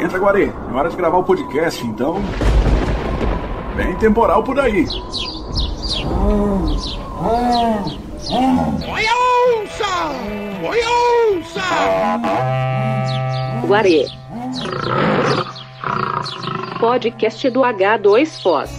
Entra, Guarê. É hora de gravar o podcast, então. Bem temporal por aí. Oi, onça! Oi, onça! Guarê. Podcast do H2Foz.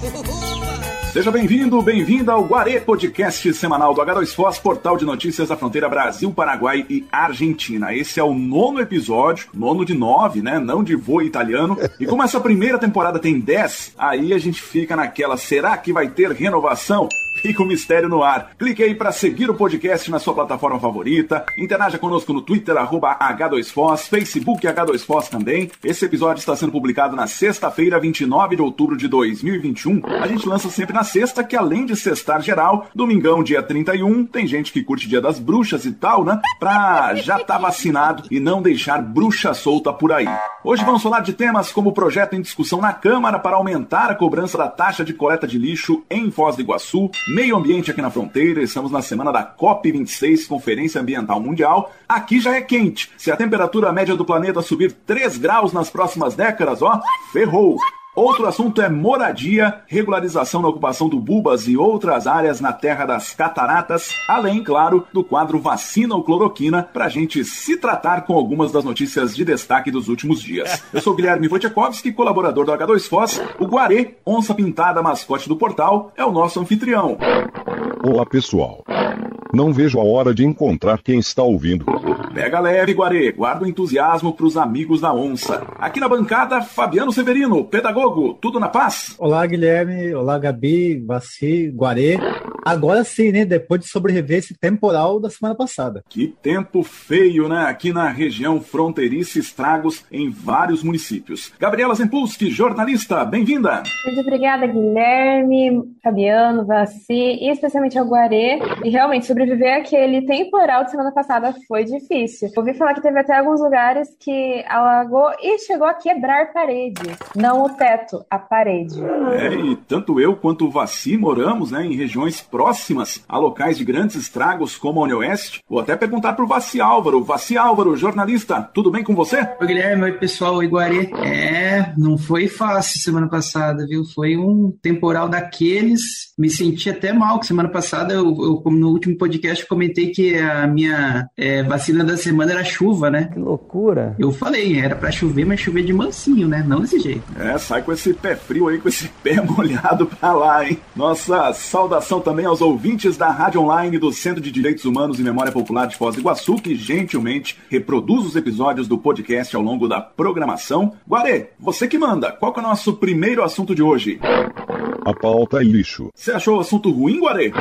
Seja bem-vindo, bem-vinda ao Guarê Podcast semanal do H2Foz, portal de notícias da fronteira Brasil, Paraguai e Argentina. Esse é o nono episódio, nono de nove, né? Não de voo italiano. E como essa primeira temporada tem dez, aí a gente fica naquela, será que vai ter renovação? Fica o mistério no ar. Clique aí para seguir o podcast na sua plataforma favorita. Interaja conosco no Twitter, arroba H2Foz, Facebook H2Foz também. Esse episódio está sendo publicado na sexta-feira, 29 de outubro de 2021. A gente lança sempre na sexta, que além de sextar geral, domingão, dia 31, tem gente que curte dia das bruxas e tal, né? Pra já tá vacinado e não deixar bruxa solta por aí. Hoje vamos falar de temas como o projeto em discussão na Câmara para aumentar a cobrança da taxa de coleta de lixo em Foz do Iguaçu, meio ambiente aqui na fronteira, estamos na semana da COP26, Conferência Ambiental Mundial. Aqui já é quente. Se a temperatura média do planeta subir 3 graus nas próximas décadas, ó, ferrou. Outro assunto é moradia, regularização na ocupação do Bubas e outras áreas na Terra das Cataratas, além, claro, do quadro Vacina ou Cloroquina, para a gente se tratar com algumas das notícias de destaque dos últimos dias. Eu sou Guilherme Wojciechowski, colaborador do H2Foz. O Guarê, onça pintada mascote do portal, é o nosso anfitrião. Olá, pessoal. Não vejo a hora de encontrar quem está ouvindo. Pega leve, Guarê. Guarda o entusiasmo para os amigos da onça. Aqui na bancada, Fabiano Severino, pedagogo. Tudo na paz? Olá, Guilherme. Olá, Gabi, Vaci, Guarê. Agora sim, né? Depois de sobreviver esse temporal da semana passada. Que tempo feio, né? Aqui na região fronteiriça, estragos em vários municípios. Gabriela Zempulski, jornalista, bem-vinda. Muito obrigada, Guilherme, Fabiano, Vaci e especialmente ao Guarê. E realmente, sobreviver aquele temporal de semana passada foi difícil. Ouvi falar que teve até alguns lugares que alagou e chegou a quebrar paredes. Não o teto, a parede. É, e tanto eu quanto o Vaci moramos né, em regiões próximas a locais de grandes estragos como a Unioeste. Vou até perguntar para o Vaci Álvaro. Vaci Álvaro, jornalista, tudo bem com você? Oi, Guilherme. Oi, pessoal. Oi, Guarê. É, não foi fácil semana passada, viu? Foi um temporal daqueles. Me senti até mal, que semana passada, eu, eu como no último podcast, comentei que a minha é, vacina da semana era chuva, né? Que loucura. Eu falei, era para chover, mas chover de mansinho, né? Não desse jeito. É, sai com esse pé frio aí, com esse pé molhado pra lá, hein? Nossa saudação também aos ouvintes da Rádio Online do Centro de Direitos Humanos e Memória Popular de Foz do Iguaçu, que gentilmente reproduz os episódios do podcast ao longo da programação. Guarê, você que manda, qual que é o nosso primeiro assunto de hoje? A pauta é lixo. Você achou o assunto ruim, Guarê?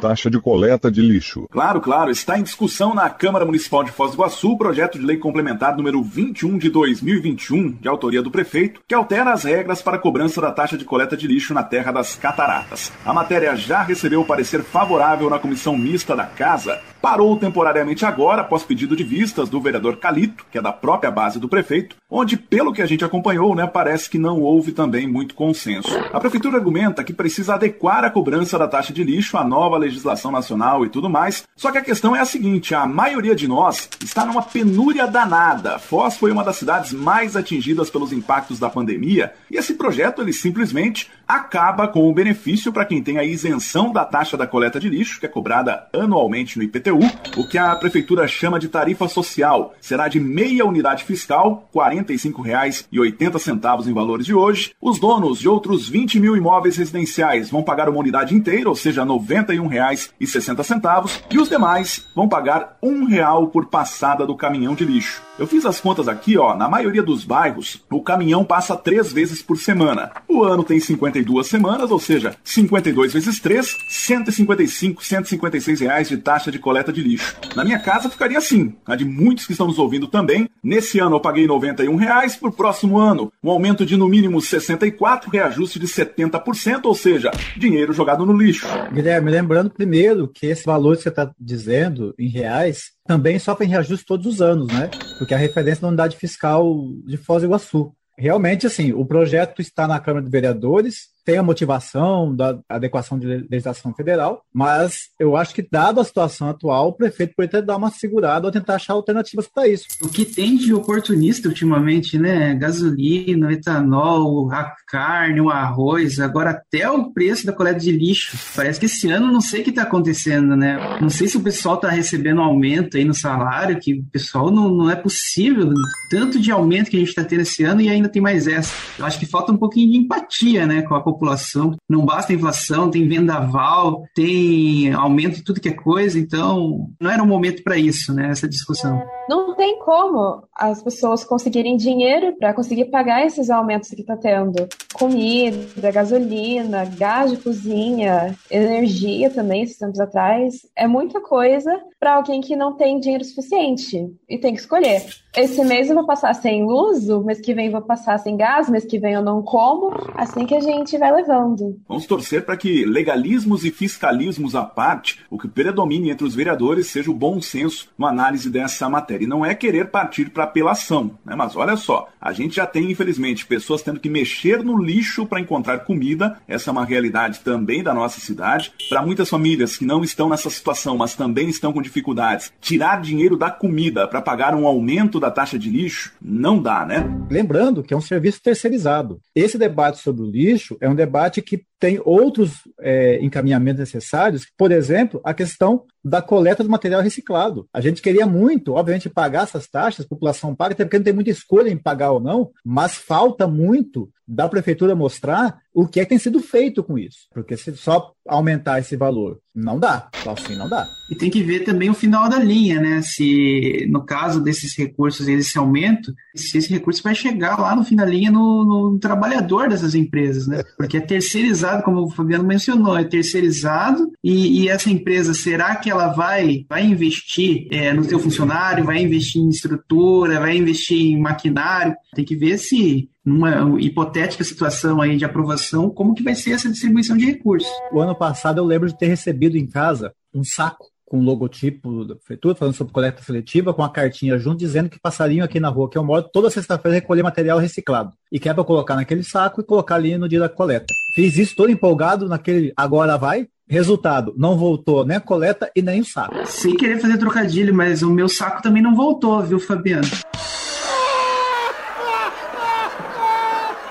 Taxa de coleta de lixo. Claro, claro. Está em discussão na Câmara Municipal de Foz do Iguaçu o projeto de lei complementar número 21 de 2021, de autoria do prefeito, que altera as regras para a cobrança da taxa de coleta de lixo na Terra das Cataratas. A matéria já recebeu o parecer favorável na comissão mista da Casa. Parou temporariamente agora, após pedido de vistas do vereador Calito, que é da própria base do prefeito, onde, pelo que a gente acompanhou, né, parece que não houve também muito consenso. A prefeitura argumenta que precisa adequar a cobrança da taxa de lixo à nova legislação nacional e tudo mais. Só que a questão é a seguinte: a maioria de nós está numa penúria danada. Foz foi uma das cidades mais atingidas pelos impactos da pandemia e esse projeto ele simplesmente acaba com o benefício para quem tem a isenção da taxa da coleta de lixo, que é cobrada anualmente no IPTU, o que a prefeitura chama de tarifa social. Será de meia unidade fiscal, R$ 45,80 em valores de hoje. Os donos de outros 20 mil imóveis residenciais vão pagar uma unidade inteira, ou seja, R$ 91,60, e os demais vão pagar um real por passada do caminhão de lixo. Eu fiz as contas aqui, ó, na maioria dos bairros, o caminhão passa três vezes por semana. O ano tem 52 semanas, ou seja, 52 vezes 3, 155, 156 reais de taxa de coleta de lixo. Na minha casa ficaria assim, a de muitos que estão nos ouvindo também. Nesse ano eu paguei 91 reais, por próximo ano um aumento de no mínimo 64, reajuste de 70%, ou seja, dinheiro jogado no lixo. Guilherme, lembrando primeiro que esse valor que você está dizendo em reais também sofre reajuste todos os anos, né? Porque a referência da unidade fiscal de Foz do Iguaçu. Realmente, assim, o projeto está na Câmara de Vereadores, tem a motivação da adequação de legislação federal, mas eu acho que, dada a situação atual, o prefeito poderia dar uma segurada ou tentar achar alternativas para isso. O que tem de oportunista ultimamente, né? Gasolina, etanol, a carne, o arroz, agora até o preço da coleta de lixo. Parece que esse ano não sei o que está acontecendo, né? Não sei se o pessoal está recebendo aumento aí no salário, que o pessoal não, não é possível. Tanto de aumento que a gente está tendo esse ano e ainda tem mais essa. Eu acho que falta um pouquinho de empatia, né, com a população. Não basta inflação, tem vendaval, tem aumento de tudo que é coisa, então não era um momento para isso, né, essa discussão. Não tem como as pessoas conseguirem dinheiro para conseguir pagar esses aumentos que está tendo. Comida, gasolina, gás de cozinha, energia também, esses tempos atrás. É muita coisa para alguém que não tem dinheiro suficiente e tem que escolher. Esse mês eu vou passar sem luz, o mês que vem eu vou passar sem gás, mês que vem eu não como, assim que a gente vai levando. Vamos torcer para que legalismos e fiscalismos à parte, o que predomine entre os vereadores seja o bom senso na análise dessa matéria. E não é querer partir para apelação, né? mas olha só, a gente já tem, infelizmente, pessoas tendo que mexer no lixo para encontrar comida, essa é uma realidade também da nossa cidade. Para muitas famílias que não estão nessa situação, mas também estão com dificuldades, tirar dinheiro da comida para pagar um aumento da taxa de lixo não dá, né? Lembrando que é um serviço terceirizado. Esse debate sobre o lixo é um debate que tem outros é, encaminhamentos necessários, por exemplo, a questão da coleta do material reciclado. A gente queria muito, obviamente, pagar essas taxas, a população paga, até porque não tem muita escolha em pagar ou não, mas falta muito da prefeitura mostrar o que é que tem sido feito com isso. Porque se só aumentar esse valor, não dá. Só assim não dá. E tem que ver também o final da linha, né? Se no caso desses recursos, esse aumento, se esse recurso vai chegar lá no fim da linha no, no trabalhador dessas empresas, né? Porque é terceirizado, como o Fabiano mencionou, é terceirizado e, e essa empresa, será que ela vai, vai investir é, no seu funcionário, vai investir em estrutura, vai investir em maquinário? Tem que ver se numa hipotética situação aí de aprovação, como que vai ser essa distribuição de recursos. O ano passado eu lembro de ter recebido em casa um saco com logotipo da prefeitura, falando sobre coleta seletiva, com a cartinha junto, dizendo que passariam aqui na rua que eu moro toda sexta-feira recolher material reciclado. E que é para colocar naquele saco e colocar ali no dia da coleta. Fiz isso todo empolgado naquele agora vai. Resultado, não voltou nem a coleta e nem o saco. Sem querer fazer trocadilho, mas o meu saco também não voltou, viu, Fabiano?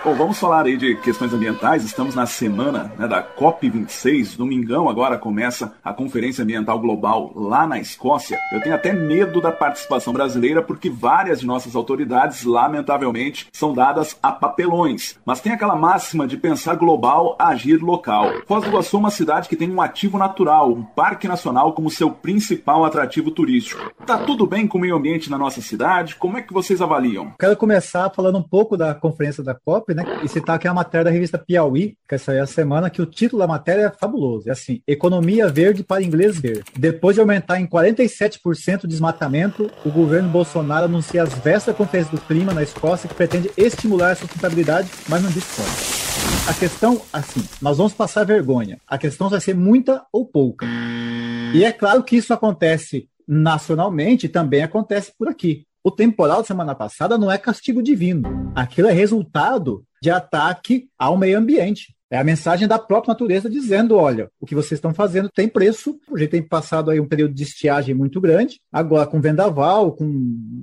Bom, vamos falar aí de questões ambientais. Estamos na semana né, da COP26. Domingão agora começa a Conferência Ambiental Global lá na Escócia. Eu tenho até medo da participação brasileira porque várias de nossas autoridades, lamentavelmente, são dadas a papelões. Mas tem aquela máxima de pensar global, agir local. Foz do Iguaçu é uma cidade que tem um ativo natural, um parque nacional como seu principal atrativo turístico. Tá tudo bem com o meio ambiente na nossa cidade? Como é que vocês avaliam? Quero começar falando um pouco da conferência da COP, né? E citar aqui a matéria da revista Piauí, que essa é a semana, que o título da matéria é fabuloso. É assim: Economia Verde para Inglês Ver. Depois de aumentar em 47% o desmatamento, o governo Bolsonaro anuncia as vésperas da Conferência do Clima na Escócia que pretende estimular a sustentabilidade, mas não diz como. A questão, assim, nós vamos passar vergonha. A questão vai ser muita ou pouca. E é claro que isso acontece nacionalmente, também acontece por aqui. O temporal da semana passada não é castigo divino. Aquilo é resultado de ataque ao meio ambiente. É a mensagem da própria natureza dizendo: olha, o que vocês estão fazendo tem preço. O jeito tem passado aí um período de estiagem muito grande. Agora, com vendaval, com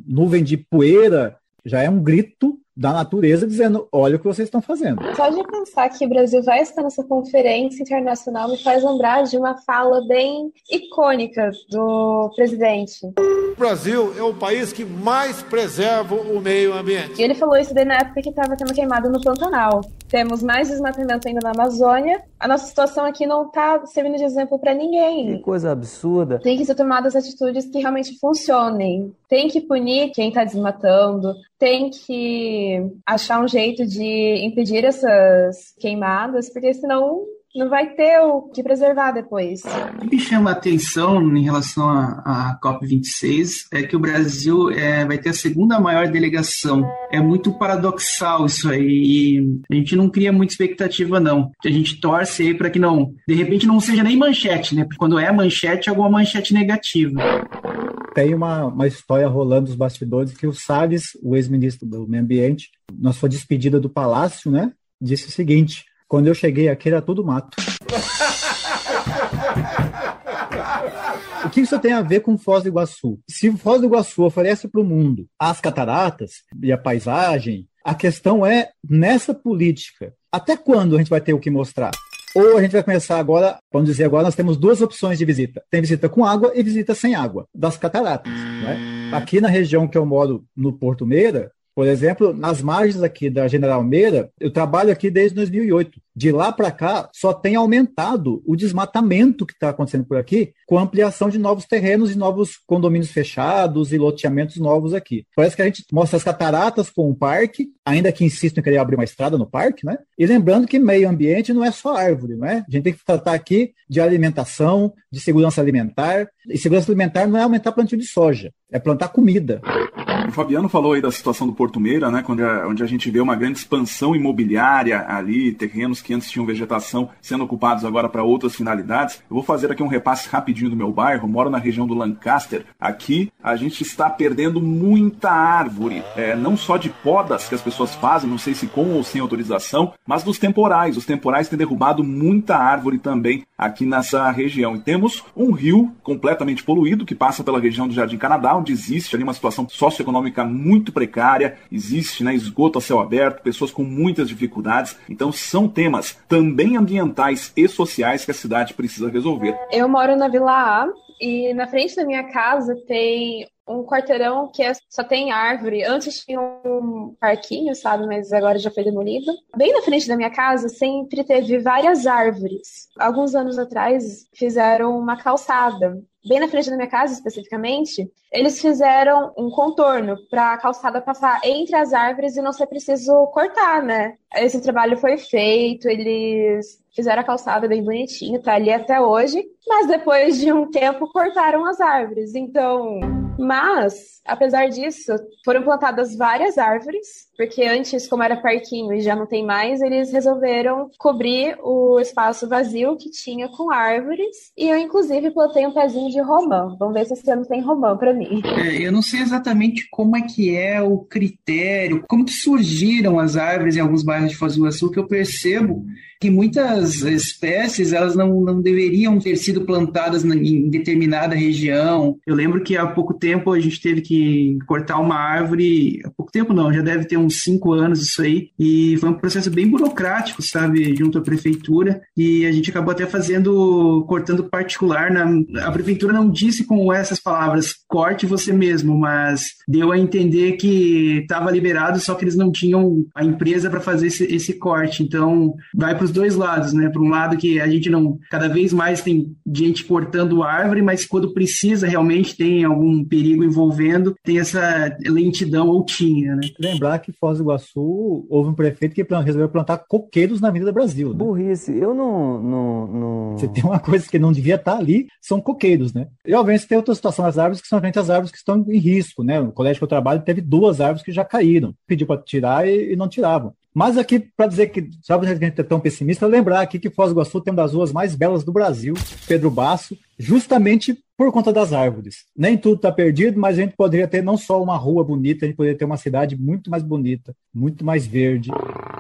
nuvem de poeira, já é um grito da natureza dizendo: olha o que vocês estão fazendo. Só de pensar que o Brasil vai estar nessa conferência internacional me faz lembrar de uma fala bem icônica do presidente. O Brasil é o país que mais preserva o meio ambiente. E ele falou isso daí na época que estava tendo queimada no Pantanal. Temos mais desmatamento ainda na Amazônia. A nossa situação aqui não está servindo de exemplo para ninguém. Que coisa absurda. Tem que ser tomadas atitudes que realmente funcionem. Tem que punir quem está desmatando. Tem que achar um jeito de impedir essas queimadas, porque senão não vai ter o que preservar depois. O que me chama a atenção em relação à COP26 é que o Brasil é, vai ter a segunda maior delegação. É muito paradoxal isso aí. E a gente não cria muita expectativa, não. A gente torce aí para que não, de repente, não seja nem manchete, né? Porque quando é manchete, é alguma manchete negativa. Tem uma, uma história rolando nos bastidores que o Salles, o ex-ministro do Meio Ambiente, na sua despedida do Palácio, né, disse o seguinte: Quando eu cheguei aqui era tudo mato. O que isso tem a ver com Foz do Iguaçu? Se Foz do Iguaçu oferece para o mundo as cataratas e a paisagem, a questão é nessa política. Até quando a gente vai ter o que mostrar? Ou a gente vai começar agora, vamos dizer agora, nós temos duas opções de visita. Tem visita com água e visita sem água, das cataratas. Né? Aqui na região que eu moro, no Porto Meira, por exemplo, nas margens aqui da General Meira, eu trabalho aqui desde 2008. De lá para cá, só tem aumentado o desmatamento que está acontecendo por aqui, com a ampliação de novos terrenos e novos condomínios fechados e loteamentos novos aqui. Parece que a gente mostra as cataratas com o parque, ainda que insistam em querer abrir uma estrada no parque, né? E lembrando que meio ambiente não é só árvore, não é? A gente tem que tratar aqui de alimentação, de segurança alimentar. E segurança alimentar não é aumentar plantio de soja, é plantar comida. O Fabiano falou aí da situação do Porto Meira, né, onde a, onde a gente vê uma grande expansão imobiliária ali, terrenos que antes tinham vegetação sendo ocupados agora para outras finalidades. Eu vou fazer aqui um repasse rapidinho do meu bairro, moro na região do Lancaster. Aqui a gente está perdendo muita árvore, é, não só de podas que as pessoas fazem, não sei se com ou sem autorização, mas dos temporais. Os temporais têm derrubado muita árvore também aqui nessa região. E temos um rio completamente poluído que passa pela região do Jardim Canadá, onde existe ali uma situação socioeconômica muito precária, existe né, esgoto a céu aberto, pessoas com muitas dificuldades. Então são temas também ambientais e sociais que a cidade precisa resolver. Eu moro na Vila A e na frente da minha casa tem um quarteirão que é, só tem árvore. Antes tinha um parquinho, sabe? Mas agora já foi demolido. Bem na frente da minha casa sempre teve várias árvores. Alguns anos atrás fizeram uma calçada. Bem na frente da minha casa, especificamente, eles fizeram um contorno para a calçada passar entre as árvores e não ser preciso cortar, né? Esse trabalho foi feito, eles fizeram a calçada bem bonitinho, tá ali até hoje, mas depois de um tempo cortaram as árvores. Então, mas, apesar disso, foram plantadas várias árvores, porque antes, como era parquinho e já não tem mais, eles resolveram cobrir o espaço vazio que tinha com árvores. E eu, inclusive, plantei um pezinho de romã. Vamos ver se esse ano tem romã para mim. É, eu não sei exatamente como é que é o critério, como que surgiram as árvores em alguns bairros de Foz do Iguaçu, que eu percebo que muitas espécies elas não, não deveriam ter sido plantadas em determinada região. Eu lembro que há pouco tempo a gente teve que cortar uma árvore, há pouco tempo não, já deve ter uns cinco anos isso aí, e foi um processo bem burocrático, sabe, junto à prefeitura, e a gente acabou até fazendo, cortando particular, na, a prefeitura não disse com essas palavras, corte você mesmo, mas deu a entender que estava liberado, só que eles não tinham a empresa para fazer esse, esse corte, então vai para os dois lados, né? Por um lado que a gente não, cada vez mais tem gente cortando árvore, mas quando precisa realmente tem algum perigo envolvendo, tem essa lentidão ou tinha, né? Lembrar que Foz do Iguaçu houve um prefeito que resolveu plantar coqueiros na Avenida Brasil. Né? Burrice, eu não, não, não... Você tem uma coisa que não devia estar ali, são coqueiros, né? E obviamente tem outra situação das árvores que são realmente as árvores que estão em risco, né? O colégio que eu trabalho teve duas árvores que já caíram. Pediu para tirar e, e não tiravam. Mas aqui, para dizer que, sabe, a gente é tão pessimista, lembrar aqui que Foz do Iguaçu tem uma das ruas mais belas do Brasil, Pedro Basso, justamente por conta das árvores. Nem tudo está perdido, mas a gente poderia ter não só uma rua bonita, a gente poderia ter uma cidade muito mais bonita, muito mais verde.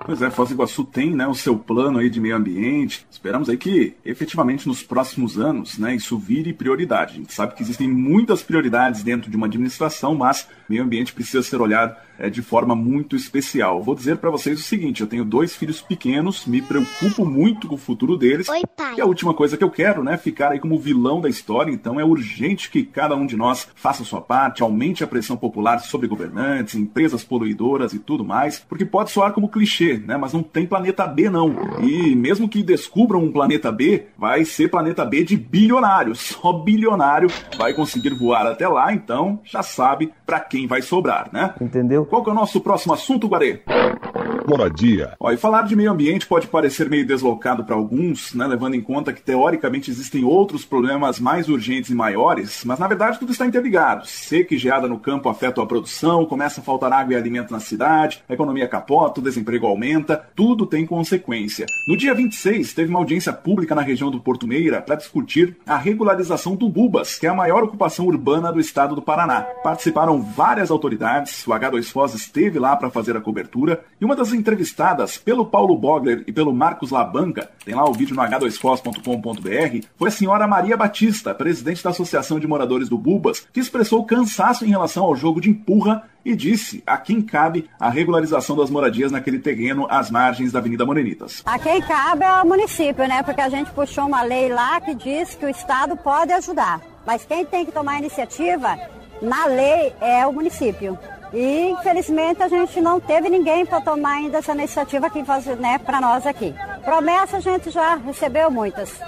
Pois é, Foz do Iguaçu tem né, o seu plano aí de meio ambiente. Esperamos aí que, efetivamente, nos próximos anos, né, isso vire prioridade. A gente sabe que existem muitas prioridades dentro de uma administração, mas meio ambiente precisa ser olhado é, de forma muito especial. Vou dizer para vocês o seguinte: eu tenho dois filhos pequenos, me preocupo muito com o futuro deles. Oi, pai. E a última coisa que eu quero, né, ficar aí como vilão da história. Então é urgente que cada um de nós faça a sua parte, aumente a pressão popular sobre governantes, empresas poluidoras e tudo mais, porque pode soar como clichê, né, mas não tem planeta B não. E mesmo que descubram um planeta B, vai ser planeta B de bilionário. Só bilionário vai conseguir voar até lá. Então já sabe para quem vai sobrar, né? Entendeu? Qual que é o nosso próximo assunto, Guarê? Moradia. Ó, e falar de meio ambiente pode parecer meio deslocado para alguns, né, levando em conta que teoricamente existem outros problemas mais urgentes e maiores, mas na verdade tudo está interligado. Seca e geada no campo afetam a produção, começa a faltar água e alimento na cidade, a economia capota, o desemprego aumenta, tudo tem consequência. No dia 26, teve uma audiência pública na região do Porto Meira para discutir a regularização do Bubas, que é a maior ocupação urbana do estado do Paraná. Participaram várias autoridades, o H2 Foz esteve lá para fazer a cobertura, e uma das entrevistadas pelo Paulo Bogler e pelo Marcos Labanca, tem lá o vídeo no h2fos.com.br, foi a senhora Maria Batista, presidente da Associação de Moradores do Bubas, que expressou cansaço em relação ao jogo de empurra e disse a quem cabe a regularização das moradias naquele terreno às margens da Avenida Morenitas. A quem cabe é o município, né? Porque a gente puxou uma lei lá que diz que o Estado pode ajudar. Mas quem tem que tomar a iniciativa na lei é o município. E infelizmente a gente não teve ninguém para tomar ainda essa iniciativa aqui né, para nós aqui. Promessa a gente já recebeu muitas.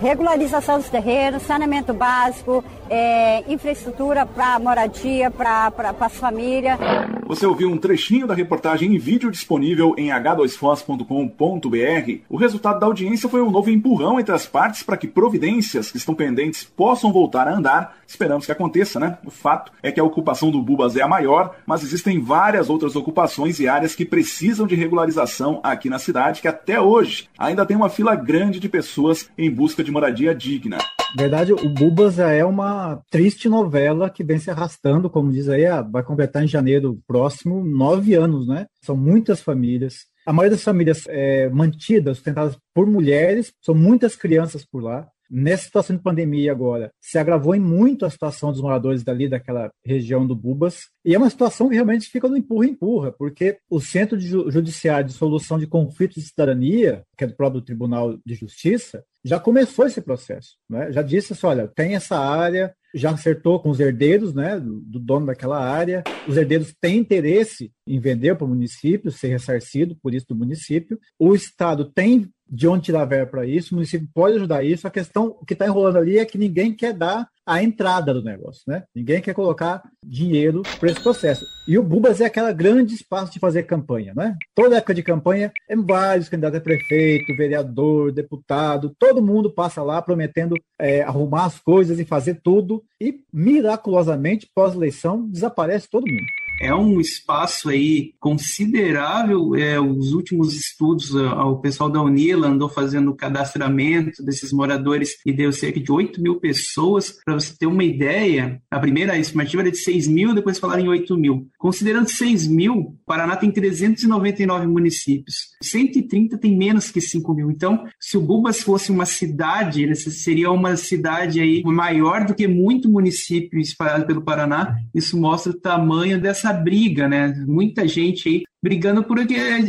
Regularização dos terrenos, saneamento básico, é, infraestrutura para moradia, para as famílias. Você ouviu um trechinho da reportagem em vídeo disponível em h2fos.com.br. O resultado da audiência foi um novo empurrão entre as partes para que providências que estão pendentes possam voltar a andar. Esperamos que aconteça, né? O fato é que a ocupação do Bubas é a maior, mas existem várias outras ocupações e áreas que precisam de regularização aqui na cidade, que até hoje ainda tem uma fila grande de pessoas em busca de moradia digna. verdade, o Bubas já é uma triste novela que vem se arrastando, como diz aí, ah, vai completar em janeiro próximo nove anos, né? São muitas famílias. A maioria das famílias é, mantidas, sustentadas por mulheres, são muitas crianças por lá nessa situação de pandemia agora, se agravou em muito a situação dos moradores dali daquela região do Bubas. E é uma situação que realmente fica no empurra-empurra, porque o Centro de Judiciário de Solução de Conflitos de Cidadania, que é do próprio Tribunal de Justiça, já começou esse processo. Né? Já disse assim: olha, tem essa área, já acertou com os herdeiros né, do dono daquela área. Os herdeiros têm interesse em vender para o município, ser ressarcido por isso do município. O Estado tem de onde tirar verba para isso, o município pode ajudar isso. A questão que está enrolando ali é que ninguém quer dar a entrada do negócio, né? Ninguém quer colocar dinheiro para esse processo. E o Bubas é aquele grande espaço de fazer campanha, né? Toda época de campanha, é vários candidatos a prefeito, vereador, deputado, todo mundo passa lá prometendo é, arrumar as coisas e fazer tudo, e miraculosamente, pós-eleição, desaparece todo mundo é um espaço aí considerável. É, os últimos estudos, o pessoal da Unila andou fazendo o cadastramento desses moradores e deu cerca de 8 mil pessoas. Para você ter uma ideia, a primeira estimativa era de 6 mil, depois falaram em 8 mil. Considerando 6 mil, Paraná tem 399 municípios. 130 tem menos que 5 mil. Então, se o Bubas fosse uma cidade, ele seria uma cidade aí maior do que muito município espalhado pelo Paraná. Isso mostra o tamanho dessa essa briga, né? Muita gente aí brigando por é,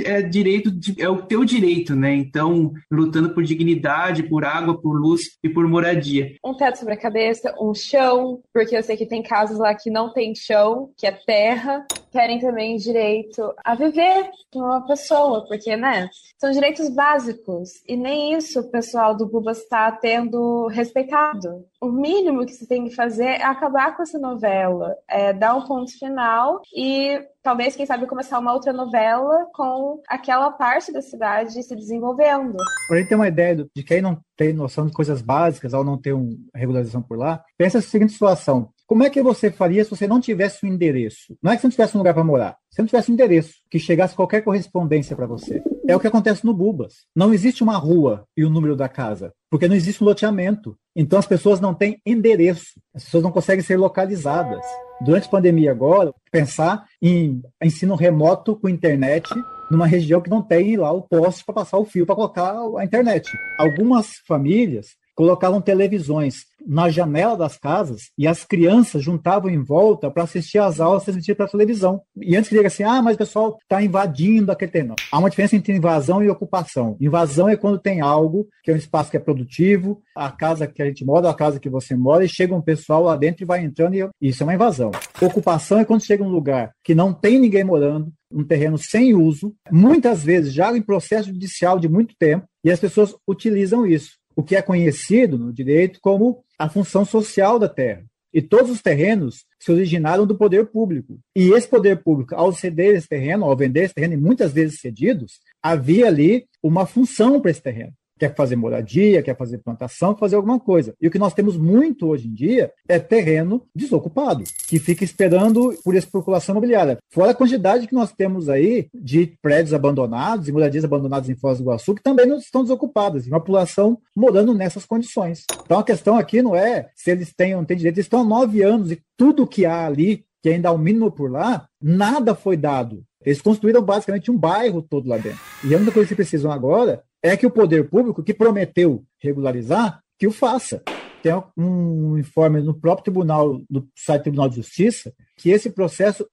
é direito, de, é o teu direito, né? Então, lutando por dignidade, por água, por luz e por moradia. Um teto sobre a cabeça, um chão, porque eu sei que tem casos lá que não tem chão, que é terra. Querem também direito a viver com uma pessoa, porque, né? São direitos básicos. E nem isso o pessoal do Bubas está tendo respeitado. O mínimo que se tem que fazer é acabar com essa novela, é dar um ponto final e talvez, quem sabe, começar uma outra novela com aquela parte da cidade se desenvolvendo. Para gente ter uma ideia de quem não tem noção de coisas básicas ao não ter uma regularização por lá, pensa a seguinte situação. Como é que você faria se você não tivesse um endereço? Não é que você não tivesse um lugar para morar. Se não tivesse um endereço, que chegasse qualquer correspondência para você. É o que acontece no Bubas. Não existe uma rua e o número da casa, porque não existe um loteamento. Então as pessoas não têm endereço. As pessoas não conseguem ser localizadas. Durante a pandemia agora, pensar em ensino remoto com internet numa região que não tem lá o poste para passar o fio para colocar a internet. Algumas famílias colocavam televisões na janela das casas e as crianças juntavam em volta para assistir às aulas transmitidas pela televisão. E antes que diga assim, ah, mas o pessoal está invadindo aquele terreno. Há uma diferença entre invasão e ocupação. Invasão é quando tem algo que é um espaço que é produtivo, a casa que a gente mora, a casa que você mora, e chega um pessoal lá dentro e vai entrando, e isso é uma invasão. Ocupação é quando chega um lugar que não tem ninguém morando, um terreno sem uso, muitas vezes já em processo judicial de muito tempo, e as pessoas utilizam isso o que é conhecido no direito como a função social da terra. E todos os terrenos se originaram do poder público. E esse poder público, ao ceder esse terreno, ao vender esse terreno, e muitas vezes cedidos, havia ali uma função para esse terreno quer fazer moradia, quer fazer plantação, fazer alguma coisa. E o que nós temos muito hoje em dia é terreno desocupado, que fica esperando por especulação imobiliária. Fora a quantidade que nós temos aí de prédios abandonados e moradias abandonadas em Foz do Iguaçu, que também não estão desocupadas, e uma população morando nessas condições. Então a questão aqui não é se eles têm ou não têm direito, eles estão há nove anos e tudo que há ali que ainda há o mínimo por lá, nada foi dado Eles construíram basicamente um bairro todo lá dentro. E a única coisa que precisam agora é que o poder público, que prometeu regularizar, que o faça. Tem um informe no próprio tribunal, no site do Tribunal de Justiça, que esse processo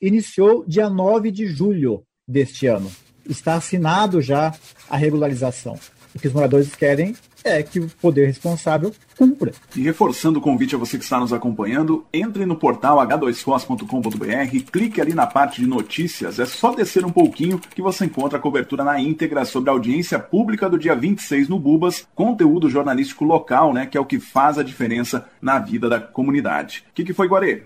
iniciou dia 9 de julho deste ano. Está assinado já a regularização. O que os moradores querem é que o poder responsável cumpra. E reforçando o convite a você que está nos acompanhando, entre no portal h2fos.com.br, clique ali na parte de notícias, é só descer um pouquinho que você encontra a cobertura na íntegra sobre a audiência pública do dia 26 no Bubas, conteúdo jornalístico local, né, que é o que faz a diferença na vida da comunidade. O que, que foi, Guarê?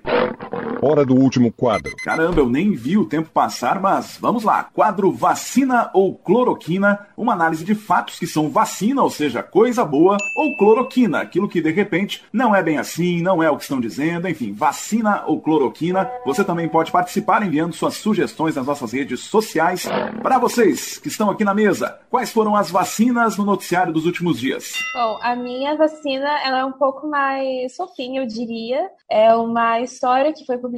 Hora do último quadro. Caramba, eu nem vi o tempo passar, mas vamos lá. Quadro vacina ou cloroquina, uma análise de fatos que são vacina, ou seja, coisa boa, ou cloroquina, aquilo que de repente não é bem assim, não é o que estão dizendo, enfim, vacina ou cloroquina. Você também pode participar enviando suas sugestões nas nossas redes sociais. Para vocês que estão aqui na mesa, quais foram as vacinas no noticiário dos últimos dias? Bom, a minha vacina ela é um pouco mais fofinha, eu diria. É uma história que foi publicada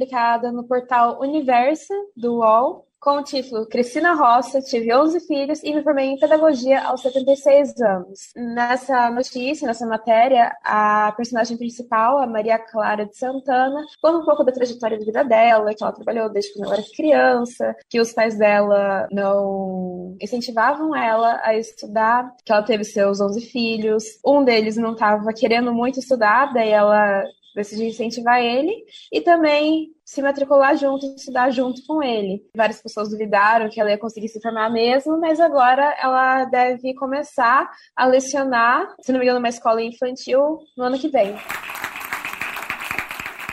no portal Universo do UOL com o título Cresci na Roça, tive 11 filhos e me formei em pedagogia aos 76 anos. Nessa notícia, nessa matéria, a personagem principal, a Maria Clara de Santana, conta um pouco da trajetória de vida dela, que ela trabalhou desde quando ela era criança, que os pais dela não incentivavam ela a estudar, que ela teve seus 11 filhos. Um deles não estava querendo muito estudar, daí ela decidiu incentivar ele e também se matricular junto, estudar junto com ele. Várias pessoas duvidaram que ela ia conseguir se formar mesmo, mas agora ela deve começar a lecionar, se não me engano, numa escola infantil no ano que vem.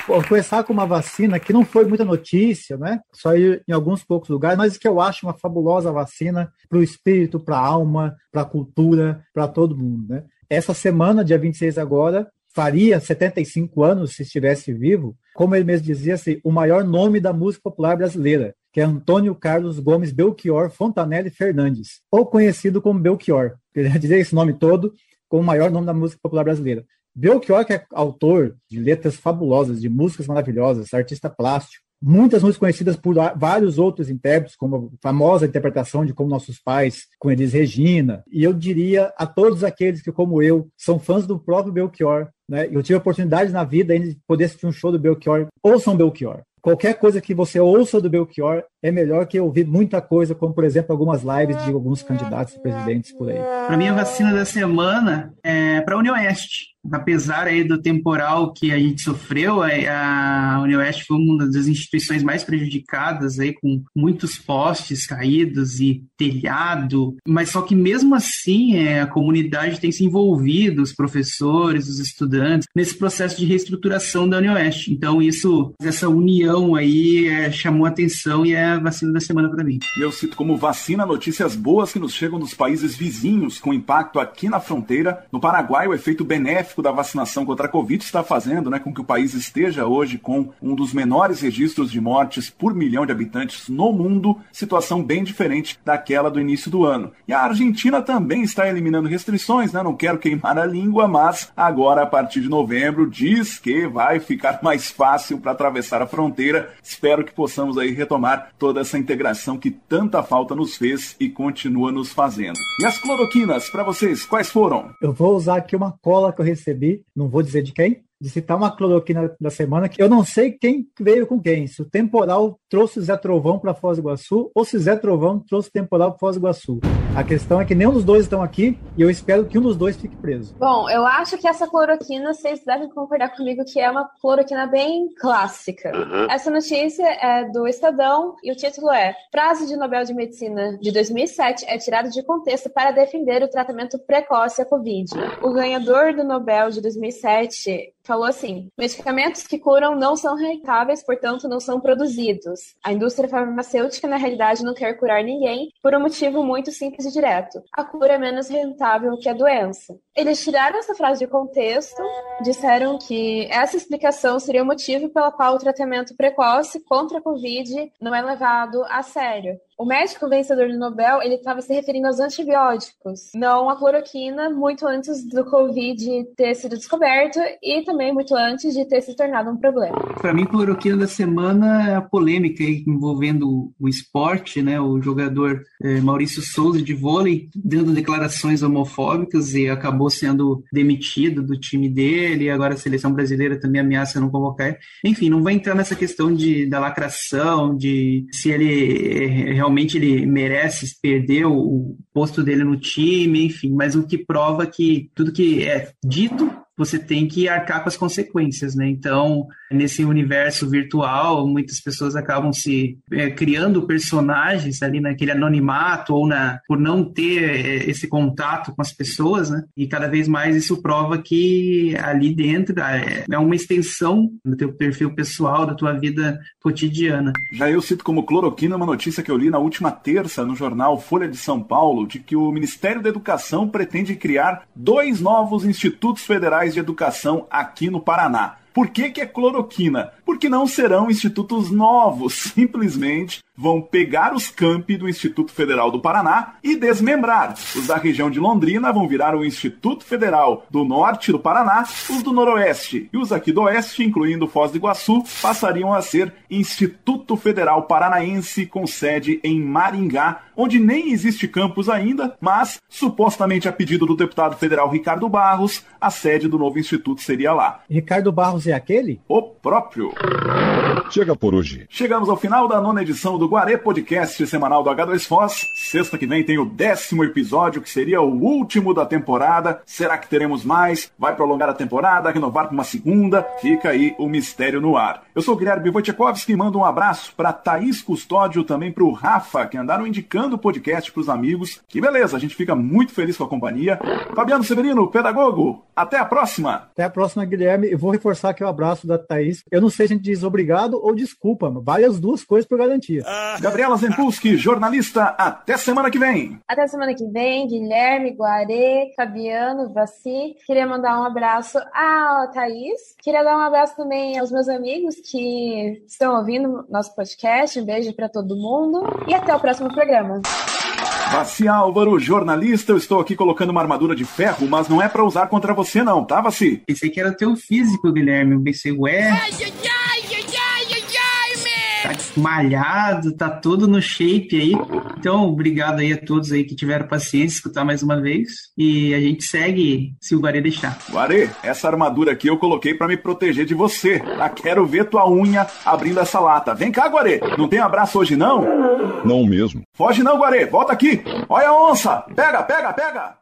Vou começar com uma vacina que não foi muita notícia, né? Só em alguns poucos lugares, mas que eu acho uma fabulosa vacina para o espírito, para a alma, para a cultura, para todo mundo, né? Essa semana, dia 26 agora, faria 75 anos se estivesse vivo, como ele mesmo dizia, assim, o maior nome da música popular brasileira, que é Antônio Carlos Gomes Belchior Fontanelli Fernandes, ou conhecido como Belchior. Ele dizer esse nome todo como o maior nome da música popular brasileira. Belchior, que é autor de letras fabulosas, de músicas maravilhosas, artista plástico, muitas músicas conhecidas por vários outros intérpretes, como a famosa interpretação de Como Nossos Pais, com Elis Regina. E eu diria a todos aqueles que, como eu, são fãs do próprio Belchior, né? Eu tive a oportunidade na vida de poder assistir um show do Belchior. Ouçam Belchior. Qualquer coisa que você ouça do Belchior é melhor que ouvir muita coisa, como, por exemplo, algumas lives de alguns candidatos a presidentes por aí. Para mim, a vacina da semana é para a Unioeste apesar aí do temporal que a gente sofreu, a Unioeste foi uma das instituições mais prejudicadas aí com muitos postes caídos e telhado, mas só que mesmo assim é, a comunidade tem se envolvido, os professores, os estudantes, nesse processo de reestruturação da Unioeste. Então isso, essa união aí é, chamou atenção e é vacina da semana para mim. E eu cito como vacina notícias boas que nos chegam dos países vizinhos com impacto aqui na fronteira. No Paraguai, o efeito benéfico da vacinação contra a Covid está fazendo né, com que o país esteja hoje com um dos menores registros de mortes por milhão de habitantes no mundo, situação bem diferente daquela do início do ano. E a Argentina também está eliminando restrições, né? Não quero queimar a língua, mas agora, a partir de novembro, diz que vai ficar mais fácil para atravessar a fronteira. Espero que possamos aí retomar toda essa integração que tanta falta nos fez e continua nos fazendo. E as cloroquinas, para vocês, quais foram? Eu vou usar aqui uma cola que eu recebi não vou dizer de quem, de citar uma cloroquina da semana que eu não sei quem veio com quem. Se o temporal trouxe o Zé Trovão para Foz do Iguaçu ou se Zé Trovão trouxe o temporal para Foz do Iguaçu. A questão é que nenhum dos dois estão aqui e eu espero que um dos dois fique preso. Bom, eu acho que essa cloroquina, vocês devem concordar comigo que é uma cloroquina bem clássica. Uhum. Essa notícia é do Estadão e o título é Prazo de Nobel de Medicina de 2007 é tirado de contexto para defender o tratamento precoce à Covid. O ganhador do Nobel de 2007 falou assim: medicamentos que curam não são rentáveis, portanto, não são produzidos. A indústria farmacêutica, na realidade, não quer curar ninguém por um motivo muito simples e direto: a cura é menos rentável que a doença. Eles tiraram essa frase de contexto, disseram que essa explicação seria o motivo pela qual o tratamento precoce contra a Covid não é levado a sério. O médico vencedor do Nobel, ele estava se referindo aos antibióticos, não à cloroquina, muito antes do Covid ter sido descoberto e também muito antes de ter se tornado um problema. Para mim, cloroquina da semana é a polêmica envolvendo o esporte, né? O jogador é, Maurício Souza de vôlei dando declarações homofóbicas e acabou sendo demitido do time dele. Agora a seleção brasileira também ameaça não convocar. Enfim, não vai entrar nessa questão de da lacração, de se ele realmente realmente ele merece perder o posto dele no time, enfim, mas o que prova que tudo que é dito você tem que arcar com as consequências, né? Então, nesse universo virtual, muitas pessoas acabam se é, criando personagens ali naquele anonimato ou na por não ter é, esse contato com as pessoas, né? E cada vez mais isso prova que ali dentro é, é uma extensão do teu perfil pessoal, da tua vida cotidiana. Já eu cito como cloroquina uma notícia que eu li na última terça no jornal Folha de São Paulo de que o Ministério da Educação pretende criar dois novos institutos federais de educação aqui no Paraná. Por que, que é cloroquina? Porque não serão institutos novos, simplesmente vão pegar os campi do Instituto Federal do Paraná e desmembrar. Os da região de Londrina vão virar o Instituto Federal do Norte do Paraná, os do Noroeste e os aqui do Oeste, incluindo Foz do Iguaçu, passariam a ser Instituto Federal Paranaense com sede em Maringá, onde nem existe campus ainda, mas supostamente a pedido do deputado federal Ricardo Barros, a sede do novo instituto seria lá. Ricardo Barros é aquele? O próprio. Chega por hoje. Chegamos ao final da nona edição do Guarê Podcast semanal do H2Foz. Sexta que vem tem o décimo episódio, que seria o último da temporada. Será que teremos mais? Vai prolongar a temporada, renovar para uma segunda? Fica aí o mistério no ar. Eu sou o Guilherme Wojciechowski e mando um abraço para Thaís Custódio, também para o Rafa, que andaram indicando o podcast para os amigos. Que beleza, a gente fica muito feliz com a companhia. Fabiano Severino, pedagogo, até a próxima. Até a próxima, Guilherme. Eu vou reforçar aqui o abraço da Thaís. Eu não sei gente diz obrigado ou desculpa, vale as duas coisas por garantia. Gabriela Zempulski, jornalista, até semana que vem. Até semana que vem, Guilherme, Guarê, Fabiano, Vaci. Queria mandar um abraço à Thaís. Queria dar um abraço também aos meus amigos que estão ouvindo nosso podcast. Um beijo para todo mundo e até o próximo programa. Vaci Álvaro, jornalista, eu estou aqui colocando uma armadura de ferro, mas não é para usar contra você não, tá, Vaci? Pensei que era teu físico, Guilherme. Eu pensei, ué... Tá malhado, tá todo no shape aí. Então, obrigado aí a todos aí que tiveram paciência escutar mais uma vez. E a gente segue se o Guarê deixar. Guarê, essa armadura aqui eu coloquei para me proteger de você. Tá? Quero ver tua unha abrindo essa lata. Vem cá, Guarê. Não tem abraço hoje, não? Não mesmo. Foge não, Guarê. Volta aqui. Olha a onça. Pega, pega, pega.